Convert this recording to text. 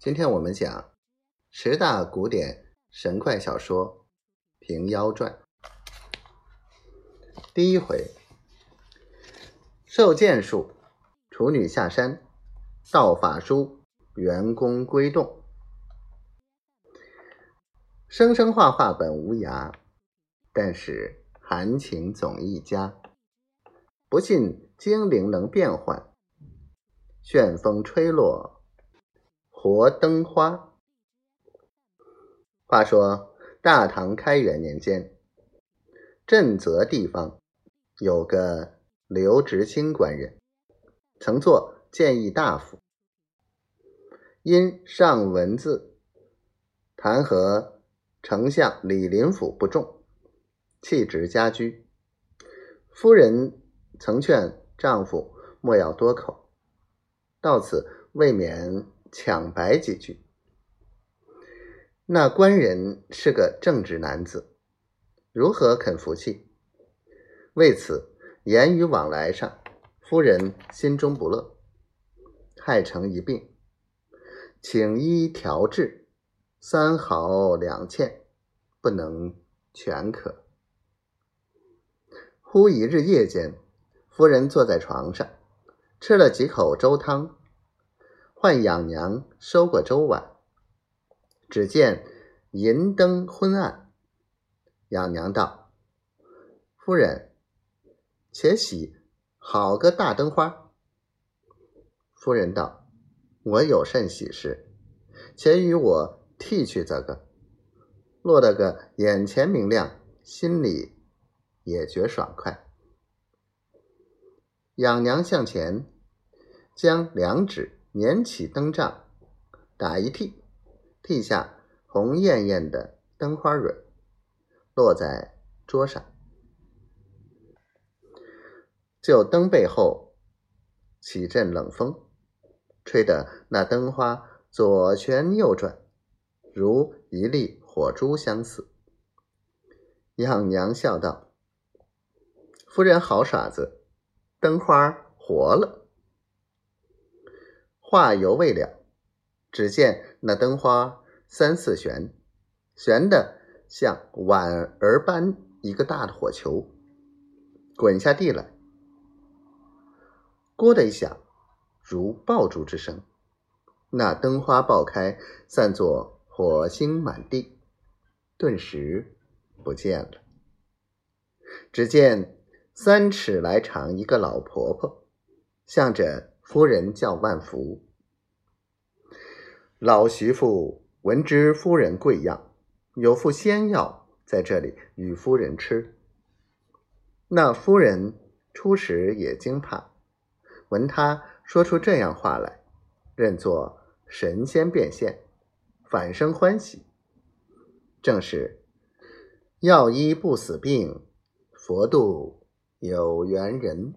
今天我们讲十大古典神怪小说《平妖传》。第一回，受剑术，处女下山，道法书，员工归洞。生生画画本无涯，但是含情总一家。不信精灵能变换，旋风吹落活灯花。话说大唐开元年间，震泽地方有个刘执清官人，曾做谏议大夫，因上文字弹劾丞相李林甫不中，弃职家居。夫人。曾劝丈夫莫要多口，到此未免抢白几句。那官人是个正直男子，如何肯服气？为此言语往来上，夫人心中不乐，害成一病，请医调治，三好两欠，不能全可。忽一日夜间。夫人坐在床上，吃了几口粥汤，唤养娘收过粥碗。只见银灯昏暗，养娘道：“夫人，且喜好个大灯花。”夫人道：“我有甚喜事，且与我替去则个，落得个眼前明亮，心里也觉爽快。”养娘向前，将两指捻起灯罩，打一剔，剔下红艳艳的灯花蕊，落在桌上。就灯背后起阵冷风，吹得那灯花左旋右转，如一粒火珠相似。养娘笑道：“夫人好耍子。”灯花活了，话犹未了，只见那灯花三四旋，旋的像碗儿般一个大的火球，滚下地来，咕的一响，如爆竹之声，那灯花爆开，散作火星满地，顿时不见了。只见。三尺来长一个老婆婆，向着夫人叫万福。老媳妇闻知夫人贵样，有副仙药在这里与夫人吃。那夫人初时也惊怕，闻他说出这样话来，认作神仙变现，反生欢喜。正是药医不死病，佛度。有缘人。